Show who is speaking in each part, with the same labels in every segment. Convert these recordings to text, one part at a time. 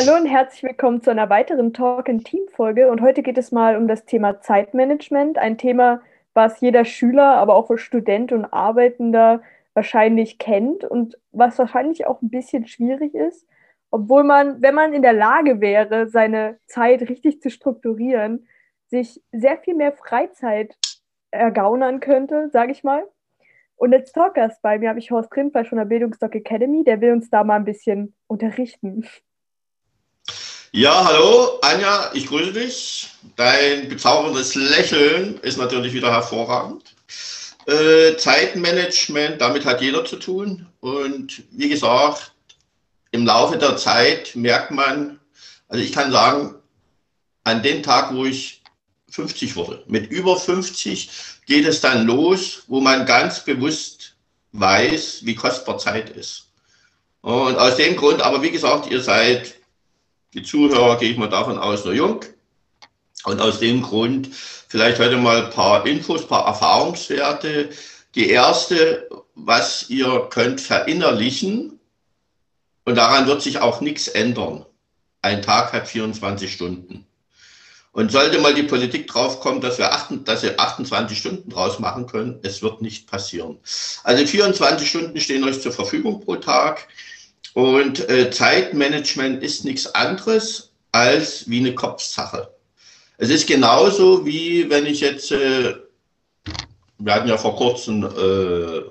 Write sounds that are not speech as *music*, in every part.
Speaker 1: Hallo und herzlich willkommen zu einer weiteren Talk in Team Folge und heute geht es mal um das Thema Zeitmanagement, ein Thema, was jeder Schüler, aber auch Student und Arbeitender wahrscheinlich kennt und was wahrscheinlich auch ein bisschen schwierig ist, obwohl man, wenn man in der Lage wäre, seine Zeit richtig zu strukturieren, sich sehr viel mehr Freizeit ergaunern könnte, sage ich mal. Und als Talkers bei mir habe ich Horst Grimfleisch von der Bildungsdoc Academy, der will uns da mal ein bisschen unterrichten.
Speaker 2: Ja, hallo Anja, ich grüße dich. Dein bezauberndes Lächeln ist natürlich wieder hervorragend. Äh, Zeitmanagement, damit hat jeder zu tun. Und wie gesagt, im Laufe der Zeit merkt man, also ich kann sagen, an dem Tag, wo ich 50 wurde, mit über 50 geht es dann los, wo man ganz bewusst weiß, wie kostbar Zeit ist. Und aus dem Grund, aber wie gesagt, ihr seid die Zuhörer, gehe ich mal davon aus, nur jung. Und aus dem Grund vielleicht heute mal ein paar Infos, ein paar Erfahrungswerte. Die erste, was ihr könnt verinnerlichen, und daran wird sich auch nichts ändern. Ein Tag hat 24 Stunden. Und sollte mal die Politik draufkommen, dass wir, 8, dass wir 28 Stunden draus machen können, es wird nicht passieren. Also 24 Stunden stehen euch zur Verfügung pro Tag. Und äh, Zeitmanagement ist nichts anderes als wie eine Kopfsache. Es ist genauso wie wenn ich jetzt, äh, wir hatten ja vor kurzem äh,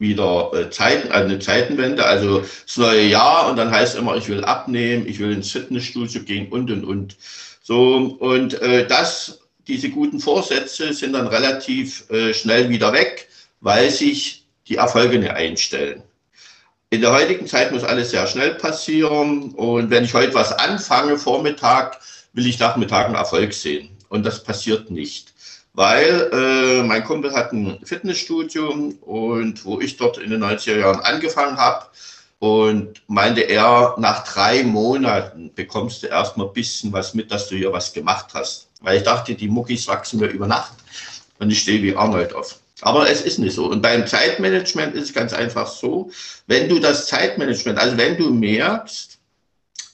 Speaker 2: wieder äh, also eine Zeitenwende, also das neue Jahr und dann heißt immer, ich will abnehmen, ich will ins Fitnessstudio gehen und und und. So und äh, das, diese guten Vorsätze sind dann relativ äh, schnell wieder weg, weil sich die Erfolge nicht einstellen. In der heutigen Zeit muss alles sehr schnell passieren. Und wenn ich heute was anfange, Vormittag, will ich Nachmittag einen Erfolg sehen. Und das passiert nicht. Weil äh, mein Kumpel hat ein Fitnessstudio und wo ich dort in den 90er Jahren angefangen habe, und meinte er, nach drei Monaten bekommst du erstmal ein bisschen was mit, dass du hier was gemacht hast. Weil ich dachte, die Muckis wachsen mir über Nacht und ich stehe wie Arnold auf. Aber es ist nicht so. Und beim Zeitmanagement ist es ganz einfach so, wenn du das Zeitmanagement, also wenn du merkst,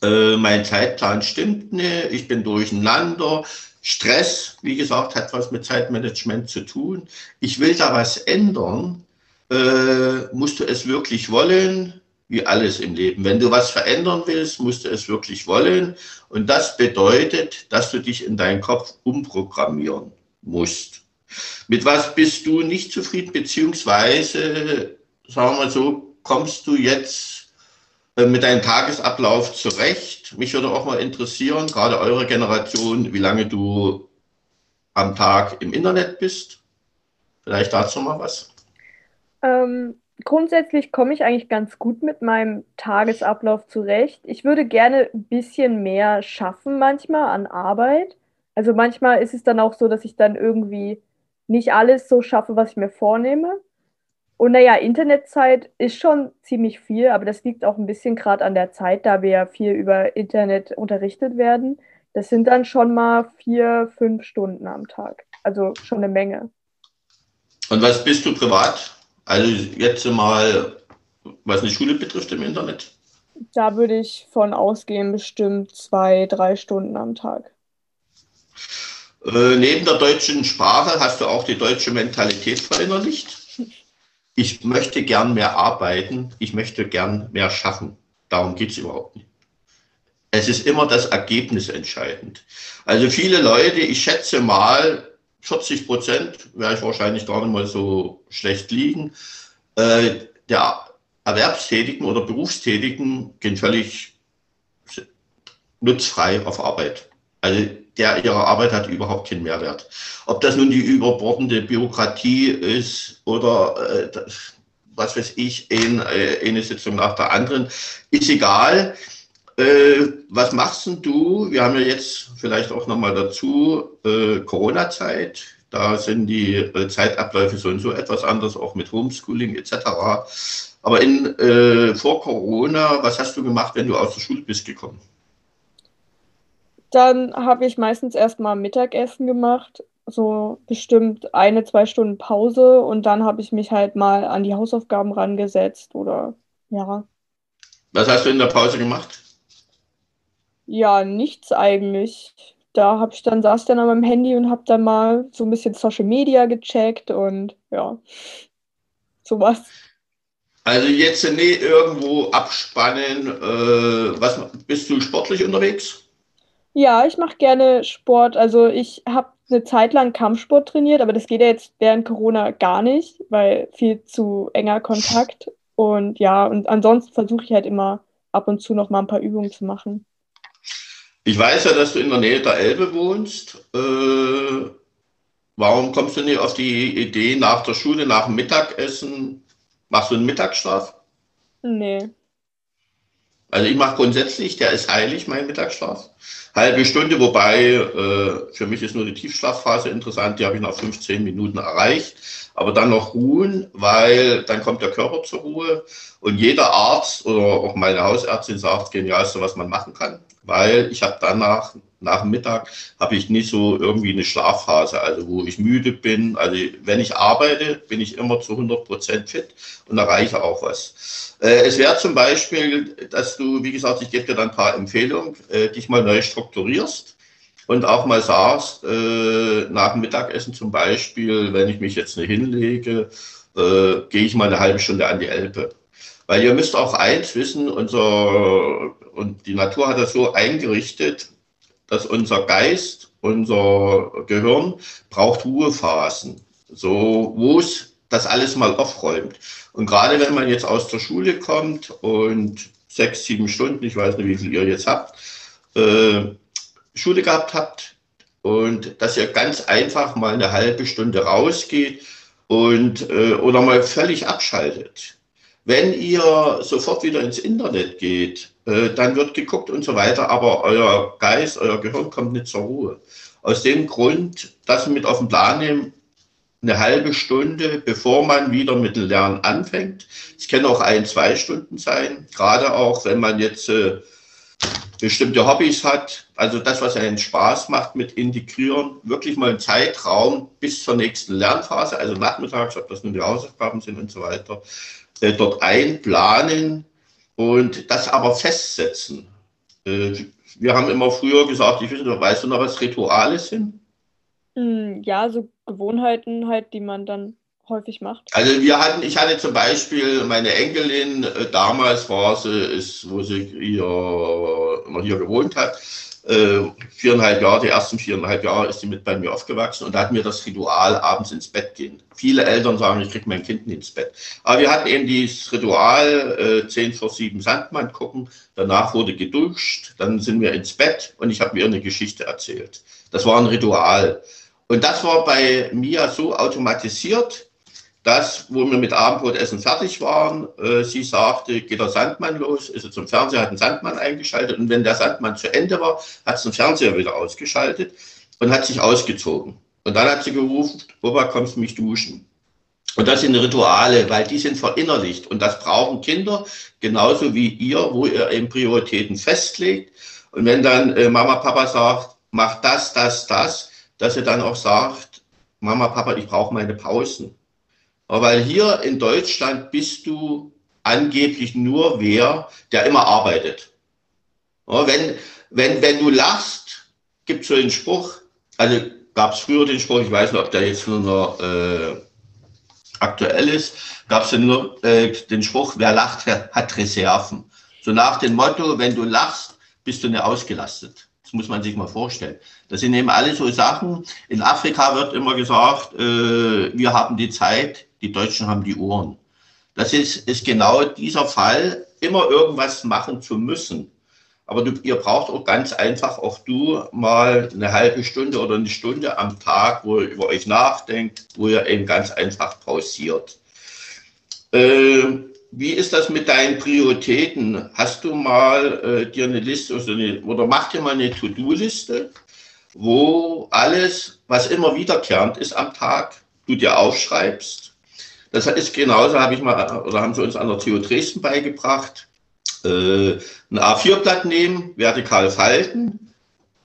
Speaker 2: äh, mein Zeitplan stimmt nicht, ich bin durcheinander, Stress, wie gesagt, hat was mit Zeitmanagement zu tun. Ich will da was ändern, äh, musst du es wirklich wollen, wie alles im Leben. Wenn du was verändern willst, musst du es wirklich wollen. Und das bedeutet, dass du dich in deinen Kopf umprogrammieren musst. Mit was bist du nicht zufrieden, beziehungsweise, sagen wir mal so, kommst du jetzt äh, mit deinem Tagesablauf zurecht? Mich würde auch mal interessieren, gerade eure Generation, wie lange du am Tag im Internet bist. Vielleicht dazu mal was.
Speaker 1: Ähm, grundsätzlich komme ich eigentlich ganz gut mit meinem Tagesablauf zurecht. Ich würde gerne ein bisschen mehr schaffen manchmal an Arbeit. Also manchmal ist es dann auch so, dass ich dann irgendwie nicht alles so schaffe, was ich mir vornehme. Und naja, Internetzeit ist schon ziemlich viel, aber das liegt auch ein bisschen gerade an der Zeit, da wir ja viel über Internet unterrichtet werden. Das sind dann schon mal vier, fünf Stunden am Tag. Also schon eine Menge.
Speaker 2: Und was bist du privat? Also jetzt mal, was die Schule betrifft im Internet?
Speaker 1: Da würde ich von ausgehen, bestimmt zwei, drei Stunden am Tag.
Speaker 2: Äh, neben der deutschen Sprache hast du auch die deutsche Mentalität verinnerlicht. Ich möchte gern mehr arbeiten, ich möchte gern mehr schaffen. Darum geht es überhaupt nicht. Es ist immer das Ergebnis entscheidend. Also viele Leute, ich schätze mal, 40 Prozent, werde ich wahrscheinlich gar nicht mal so schlecht liegen, äh, der Erwerbstätigen oder Berufstätigen gehen völlig nutzfrei auf Arbeit. Also der ihrer Arbeit hat überhaupt keinen Mehrwert. Ob das nun die überbordende Bürokratie ist oder äh, das, was weiß ich, ein, äh, eine Sitzung nach der anderen, ist egal. Äh, was machst denn du? Wir haben ja jetzt vielleicht auch nochmal dazu äh, Corona-Zeit. Da sind die äh, Zeitabläufe so und so etwas anders, auch mit Homeschooling etc. Aber in, äh, vor Corona, was hast du gemacht, wenn du aus der Schule bist gekommen?
Speaker 1: Dann habe ich meistens erstmal Mittagessen gemacht, so bestimmt eine, zwei Stunden Pause und dann habe ich mich halt mal an die Hausaufgaben rangesetzt oder ja.
Speaker 2: Was hast du in der Pause gemacht?
Speaker 1: Ja, nichts eigentlich. Da habe ich dann saß dann an meinem Handy und habe dann mal so ein bisschen Social Media gecheckt und ja, sowas.
Speaker 2: Also jetzt nicht irgendwo abspannen. Äh, was bist du sportlich unterwegs?
Speaker 1: Ja, ich mache gerne Sport. Also ich habe eine Zeit lang Kampfsport trainiert, aber das geht ja jetzt während Corona gar nicht, weil viel zu enger Kontakt. Und ja, und ansonsten versuche ich halt immer ab und zu noch mal ein paar Übungen zu machen.
Speaker 2: Ich weiß ja, dass du in der Nähe der Elbe wohnst. Äh, warum kommst du nicht auf die Idee, nach der Schule, nach dem Mittagessen, machst du einen Mittagsschlaf?
Speaker 1: Nee.
Speaker 2: Also ich mache grundsätzlich, der ist heilig, mein Mittagsschlaf. Halbe Stunde, wobei äh, für mich ist nur die Tiefschlafphase interessant, die habe ich nach 15 Minuten erreicht. Aber dann noch ruhen, weil dann kommt der Körper zur Ruhe. Und jeder Arzt oder auch meine Hausärztin sagt, genialste, was man machen kann. Weil ich habe danach nach dem Mittag habe ich nicht so irgendwie eine Schlafphase, also wo ich müde bin. Also wenn ich arbeite, bin ich immer zu 100 Prozent fit und erreiche auch was. Äh, es wäre zum Beispiel, dass du, wie gesagt, ich gebe dir dann ein paar Empfehlungen, äh, dich mal neu strukturierst und auch mal sagst, äh, nach dem Mittagessen zum Beispiel, wenn ich mich jetzt nicht hinlege, äh, gehe ich mal eine halbe Stunde an die Elbe. Weil ihr müsst auch eins wissen, unser, und die Natur hat das so eingerichtet, dass unser Geist, unser Gehirn braucht Ruhephasen, so wo es das alles mal aufräumt. Und gerade wenn man jetzt aus der Schule kommt und sechs, sieben Stunden, ich weiß nicht, wie viel ihr jetzt habt, äh, Schule gehabt habt und dass ihr ganz einfach mal eine halbe Stunde rausgeht und äh, oder mal völlig abschaltet. Wenn ihr sofort wieder ins Internet geht, äh, dann wird geguckt und so weiter, aber euer Geist, euer Gehirn kommt nicht zur Ruhe. Aus dem Grund, dass wir mit auf den Plan nehmen, eine halbe Stunde, bevor man wieder mit dem Lernen anfängt. Es können auch ein, zwei Stunden sein, gerade auch, wenn man jetzt äh, bestimmte Hobbys hat. Also das, was einen Spaß macht mit integrieren, wirklich mal einen Zeitraum bis zur nächsten Lernphase, also nachmittags, ob das nun die Hausaufgaben sind und so weiter, äh, dort einplanen und das aber festsetzen. Äh, wir haben immer früher gesagt, ich weiß nicht, weißt du noch, was Rituale sind?
Speaker 1: Hm, ja, so Gewohnheiten halt, die man dann häufig macht.
Speaker 2: Also wir hatten, ich hatte zum Beispiel meine Enkelin, äh, damals war sie, ist, wo sie hier, noch hier gewohnt hat, äh, viereinhalb Jahre, die ersten viereinhalb Jahre ist sie mit bei mir aufgewachsen und da hatten wir das Ritual, abends ins Bett gehen. Viele Eltern sagen, ich kriege mein Kind nicht ins Bett. Aber wir hatten eben dieses Ritual, äh, 10 vor 7 Sandmann gucken, danach wurde geduscht, dann sind wir ins Bett und ich habe mir eine Geschichte erzählt. Das war ein Ritual. Und das war bei mir so automatisiert, dass, wo wir mit Abendbrotessen fertig waren, äh, sie sagte, geht der Sandmann los, ist er zum Fernseher, hat einen Sandmann eingeschaltet und wenn der Sandmann zu Ende war, hat sie den Fernseher wieder ausgeschaltet und hat sich ausgezogen. Und dann hat sie gerufen, Opa, kommst du mich duschen? Und das sind Rituale, weil die sind verinnerlicht und das brauchen Kinder genauso wie ihr, wo ihr eben Prioritäten festlegt. Und wenn dann äh, Mama, Papa sagt, mach das, das, das, dass ihr dann auch sagt, Mama, Papa, ich brauche meine Pausen. Weil hier in Deutschland bist du angeblich nur wer, der immer arbeitet. Wenn, wenn, wenn du lachst, gibt es so den Spruch, also gab es früher den Spruch, ich weiß nicht, ob der jetzt nur noch äh, aktuell ist, gab es nur äh, den Spruch, wer lacht, hat Reserven. So nach dem Motto, wenn du lachst, bist du nicht ausgelastet. Das muss man sich mal vorstellen. Das sind eben alle so Sachen. In Afrika wird immer gesagt, äh, wir haben die Zeit, die Deutschen haben die Uhren. Das ist, ist genau dieser Fall, immer irgendwas machen zu müssen. Aber du, ihr braucht auch ganz einfach, auch du, mal eine halbe Stunde oder eine Stunde am Tag, wo ihr über euch nachdenkt, wo ihr eben ganz einfach pausiert. Äh, wie ist das mit deinen Prioritäten? Hast du mal äh, dir eine Liste oder, eine, oder mach dir mal eine To-Do-Liste, wo alles, was immer wiederkehrend ist am Tag, du dir aufschreibst. Das ist genauso, habe ich mal, oder haben sie uns an der TU Dresden beigebracht. Äh, ein A4-Blatt nehmen, vertikal falten,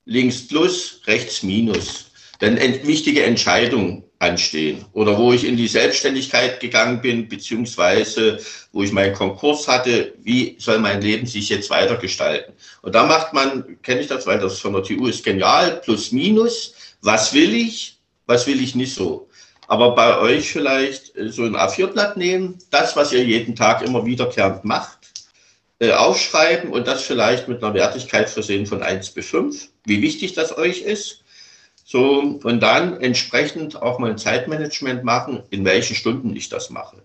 Speaker 2: links Plus, rechts Minus. Wenn wichtige Entscheidungen anstehen oder wo ich in die Selbstständigkeit gegangen bin, beziehungsweise wo ich meinen Konkurs hatte, wie soll mein Leben sich jetzt weitergestalten? Und da macht man, kenne ich das, weil das von der TU ist genial, plus minus, was will ich, was will ich nicht so. Aber bei euch vielleicht äh, so ein A4-Blatt nehmen, das, was ihr jeden Tag immer wiederkehrend macht, äh, aufschreiben und das vielleicht mit einer Wertigkeit versehen von 1 bis 5, wie wichtig das euch ist so, und dann entsprechend auch mal ein Zeitmanagement machen, in welchen Stunden ich das mache.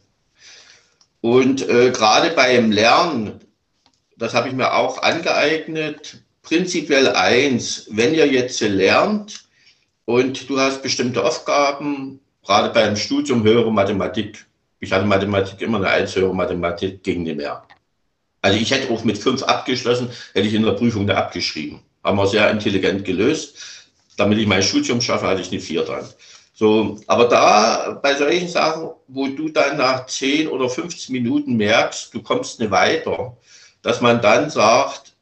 Speaker 2: Und äh, gerade beim Lernen, das habe ich mir auch angeeignet, prinzipiell eins, wenn ihr jetzt lernt und du hast bestimmte Aufgaben, gerade beim Studium höhere Mathematik, ich hatte Mathematik immer eine 1 höhere Mathematik, ging nicht mehr. Also ich hätte auch mit 5 abgeschlossen, hätte ich in der Prüfung da abgeschrieben. Haben wir sehr intelligent gelöst damit ich mein Studium schaffe, hatte ich eine 4 dran. So, aber da bei solchen Sachen, wo du dann nach 10 oder 15 Minuten merkst, du kommst nicht weiter, dass man dann sagt,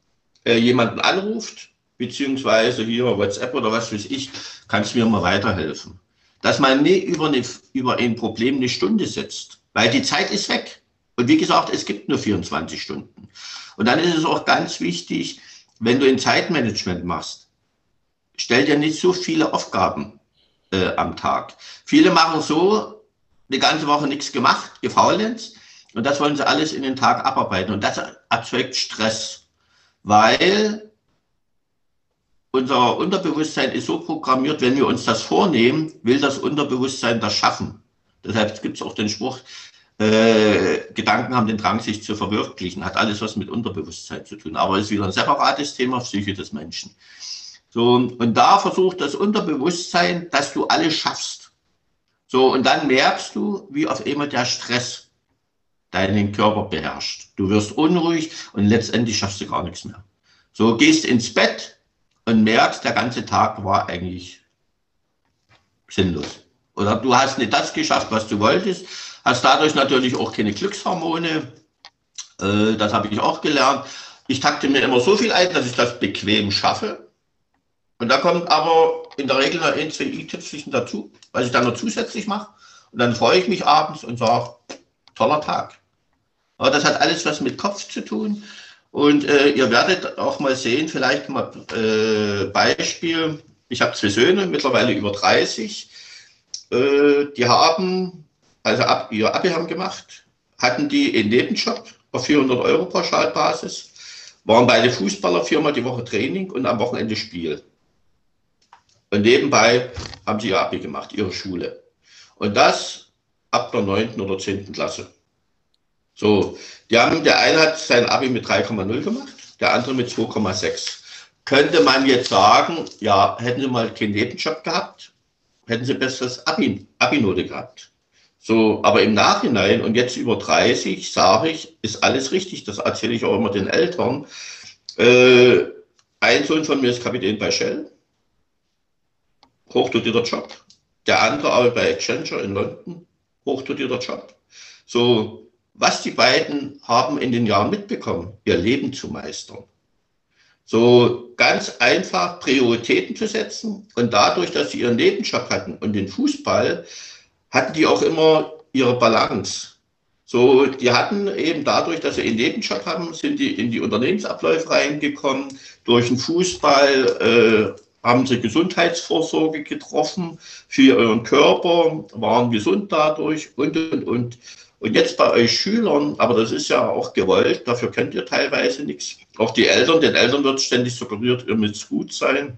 Speaker 2: äh, jemanden anruft, beziehungsweise hier WhatsApp oder was weiß ich, kannst du mir mal weiterhelfen. Dass man nicht über, eine, über ein Problem eine Stunde setzt, weil die Zeit ist weg. Und wie gesagt, es gibt nur 24 Stunden. Und dann ist es auch ganz wichtig, wenn du ein Zeitmanagement machst, stell dir nicht so viele Aufgaben äh, am Tag. Viele machen so, eine ganze Woche nichts gemacht, gefaulenzt, und das wollen sie alles in den Tag abarbeiten. Und das erzeugt Stress, weil unser Unterbewusstsein ist so programmiert, wenn wir uns das vornehmen, will das Unterbewusstsein das schaffen. Deshalb gibt es auch den Spruch, äh, Gedanken haben den Drang, sich zu verwirklichen, hat alles was mit Unterbewusstsein zu tun. Aber es ist wieder ein separates Thema, Psyche des Menschen. So, und da versucht das Unterbewusstsein, dass du alles schaffst. So, und dann merkst du, wie auf einmal der Stress deinen Körper beherrscht. Du wirst unruhig und letztendlich schaffst du gar nichts mehr. So, gehst ins Bett und merkst, der ganze Tag war eigentlich sinnlos. Oder du hast nicht das geschafft, was du wolltest, hast dadurch natürlich auch keine Glückshormone. Äh, das habe ich auch gelernt. Ich takte mir immer so viel ein, dass ich das bequem schaffe. Und da kommt aber in der Regel noch ein, zwei i-Tüpfelchen dazu, was ich dann noch zusätzlich mache. Und dann freue ich mich abends und sage, toller Tag. Aber das hat alles was mit Kopf zu tun. Und äh, ihr werdet auch mal sehen, vielleicht mal äh, Beispiel. Ich habe zwei Söhne, mittlerweile über 30. Äh, die haben, also ab, ihr Abi haben gemacht, hatten die einen Nebenjob auf 400 Euro Pauschalbasis, waren beide Fußballer, viermal die Woche Training und am Wochenende Spiel. Und nebenbei haben sie ihr Abi gemacht, ihre Schule. Und das ab der 9. oder 10. Klasse. So, die haben, der eine hat sein Abi mit 3,0 gemacht, der andere mit 2,6. Könnte man jetzt sagen, ja, hätten sie mal keinen Nebenjob gehabt, hätten sie besseres Abi, Abi-Note gehabt. So, aber im Nachhinein und jetzt über 30 sage ich, ist alles richtig. Das erzähle ich auch immer den Eltern. Äh, ein Sohn von mir ist Kapitän bei Shell hochdotierter Job. Der andere arbeitet bei Accenture in London, hochdotierter Job. So, was die beiden haben in den Jahren mitbekommen, ihr Leben zu meistern. So ganz einfach Prioritäten zu setzen und dadurch, dass sie ihren Nebenjob hatten und den Fußball, hatten die auch immer ihre Balance. So, die hatten eben dadurch, dass sie einen Nebenjob haben, sind die in die Unternehmensabläufe reingekommen. Durch den Fußball äh, haben sie Gesundheitsvorsorge getroffen für euren Körper, waren gesund dadurch und, und, und. Und jetzt bei euch Schülern, aber das ist ja auch gewollt, dafür könnt ihr teilweise nichts. Auch die Eltern, den Eltern wird ständig suggeriert, ihr müsst gut sein.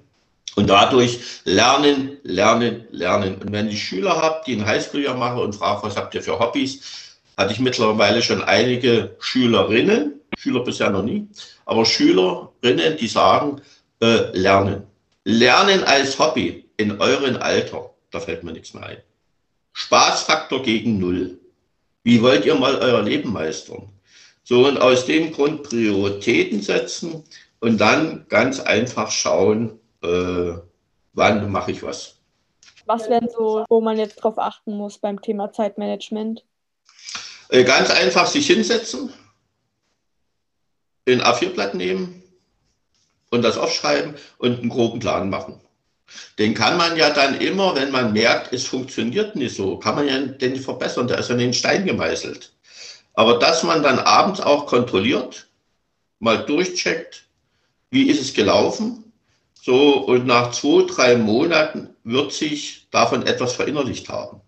Speaker 2: Und dadurch lernen, lernen, lernen. Und wenn ich Schüler habe, die ein Highschool-Jahr machen und frage, was habt ihr für Hobbys, hatte ich mittlerweile schon einige Schülerinnen, Schüler bisher noch nie, aber Schülerinnen, die sagen, äh, lernen. Lernen als Hobby in eurem Alter, da fällt mir nichts mehr ein. Spaßfaktor gegen Null. Wie wollt ihr mal euer Leben meistern? So, und aus dem Grund Prioritäten setzen und dann ganz einfach schauen, äh, wann mache ich was.
Speaker 1: Was wären so, wo man jetzt drauf achten muss beim Thema Zeitmanagement?
Speaker 2: Äh, ganz einfach sich hinsetzen, den A4-Blatt nehmen und das aufschreiben und einen groben Plan machen. Den kann man ja dann immer, wenn man merkt, es funktioniert nicht so, kann man ja den verbessern, der ist ja in den Stein gemeißelt. Aber dass man dann abends auch kontrolliert, mal durchcheckt, wie ist es gelaufen, so und nach zwei, drei Monaten wird sich davon etwas verinnerlicht haben.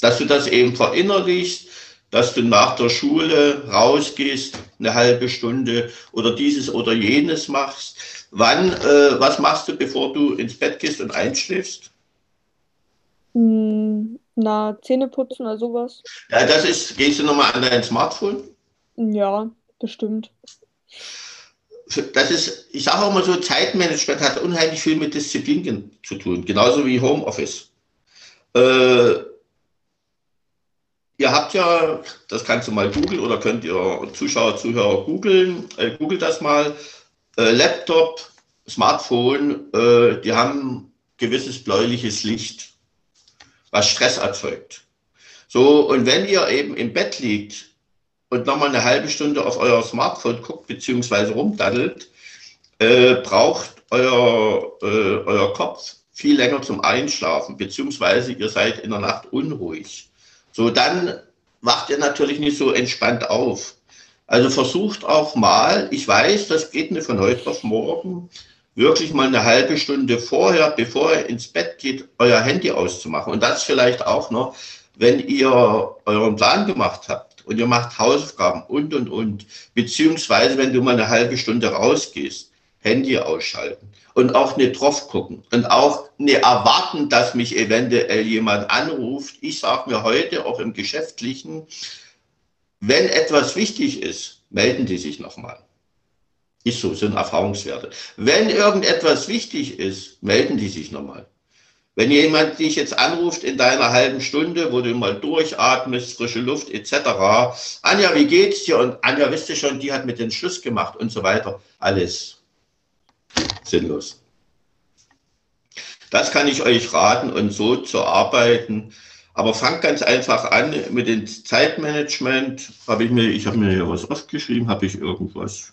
Speaker 2: Dass du das eben verinnerlichst, dass du nach der Schule rausgehst, eine halbe Stunde oder dieses oder jenes machst. Wann, äh, was machst du, bevor du ins Bett gehst und einschläfst?
Speaker 1: Hm, na, Zähne putzen oder sowas.
Speaker 2: Ja, das ist, gehst du nochmal an dein Smartphone?
Speaker 1: Ja, bestimmt.
Speaker 2: Das ist, ich sage auch mal so, Zeitmanagement hat unheimlich viel mit Disziplin zu tun, genauso wie Homeoffice. Äh, Ihr habt ja, das kannst du mal googeln oder könnt ihr Zuschauer, Zuhörer googeln, äh, googelt das mal, äh, Laptop, Smartphone, äh, die haben gewisses bläuliches Licht, was Stress erzeugt. So, und wenn ihr eben im Bett liegt und nochmal eine halbe Stunde auf euer Smartphone guckt, beziehungsweise rumdaddelt, äh, braucht euer, äh, euer Kopf viel länger zum Einschlafen, beziehungsweise ihr seid in der Nacht unruhig. So, dann wacht ihr natürlich nicht so entspannt auf. Also versucht auch mal, ich weiß, das geht nicht von heute auf morgen, wirklich mal eine halbe Stunde vorher, bevor ihr ins Bett geht, euer Handy auszumachen. Und das vielleicht auch noch, wenn ihr euren Plan gemacht habt und ihr macht Hausaufgaben und, und, und, beziehungsweise wenn du mal eine halbe Stunde rausgehst, Handy ausschalten und auch nicht drauf gucken und auch nicht erwarten, dass mich eventuell jemand anruft. Ich sage mir heute auch im Geschäftlichen, wenn etwas wichtig ist, melden die sich nochmal. Ist so, sind Erfahrungswerte. Wenn irgendetwas wichtig ist, melden die sich nochmal. Wenn jemand dich jetzt anruft in deiner halben Stunde, wo du mal durchatmest, frische Luft etc., Anja, wie geht's dir? Und Anja, wisst ihr schon, die hat mit den Schluss gemacht und so weiter. Alles sinnlos. Das kann ich euch raten und so zu arbeiten. Aber fangt ganz einfach an mit dem Zeitmanagement. Habe ich mir, ich habe mir hier was aufgeschrieben, habe ich irgendwas?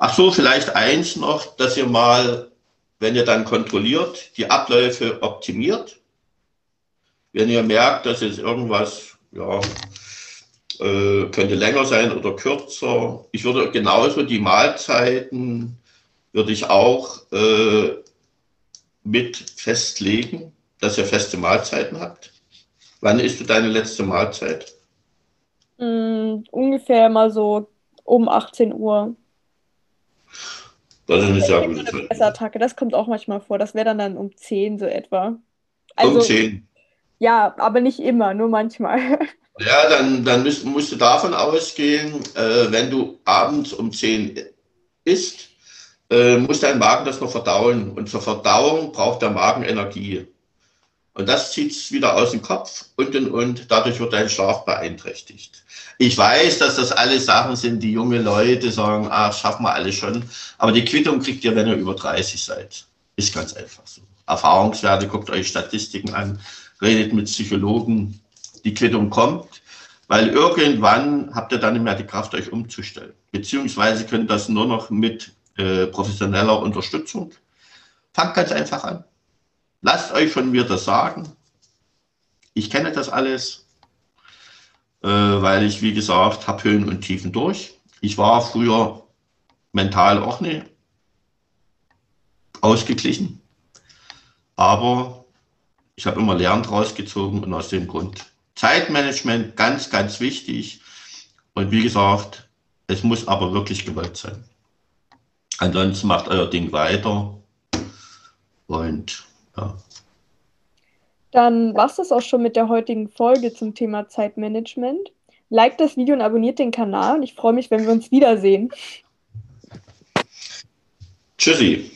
Speaker 2: Ach so, vielleicht eins noch, dass ihr mal, wenn ihr dann kontrolliert, die Abläufe optimiert. Wenn ihr merkt, dass jetzt irgendwas, ja, äh, könnte länger sein oder kürzer. Ich würde genauso die Mahlzeiten würde ich auch äh, mit festlegen, dass ihr feste Mahlzeiten habt. Wann isst du deine letzte Mahlzeit?
Speaker 1: Mm, ungefähr mal so um 18 Uhr.
Speaker 2: Das ist eine sehr gute Zeit.
Speaker 1: Fressattacke, das kommt auch manchmal vor. Das wäre dann, dann um 10 so etwa.
Speaker 2: Also, um 10?
Speaker 1: Ja, aber nicht immer, nur manchmal. *laughs*
Speaker 2: Ja, dann, dann müsst, musst du davon ausgehen, äh, wenn du abends um 10 isst, äh, muss dein Magen das noch verdauen. Und zur Verdauung braucht der Magen Energie. Und das zieht es wieder aus dem Kopf und, und, und dadurch wird dein Schlaf beeinträchtigt. Ich weiß, dass das alles Sachen sind, die junge Leute sagen, ah, schaffen wir alles schon. Aber die Quittung kriegt ihr, wenn ihr über 30 seid. Ist ganz einfach so. Erfahrungswerte, guckt euch Statistiken an, redet mit Psychologen. Die Quittung kommt, weil irgendwann habt ihr dann nicht mehr die Kraft, euch umzustellen. Beziehungsweise könnt das nur noch mit äh, professioneller Unterstützung. Fangt ganz einfach an. Lasst euch von mir das sagen. Ich kenne das alles, äh, weil ich, wie gesagt, habe Höhen und Tiefen durch. Ich war früher mental auch nicht ausgeglichen, aber ich habe immer Lernen draus gezogen und aus dem Grund Zeitmanagement ganz, ganz wichtig. Und wie gesagt, es muss aber wirklich gewollt sein. Ansonsten macht euer Ding weiter. Und ja.
Speaker 1: Dann war es das auch schon mit der heutigen Folge zum Thema Zeitmanagement. Like das Video und abonniert den Kanal und ich freue mich, wenn wir uns wiedersehen.
Speaker 2: Tschüssi.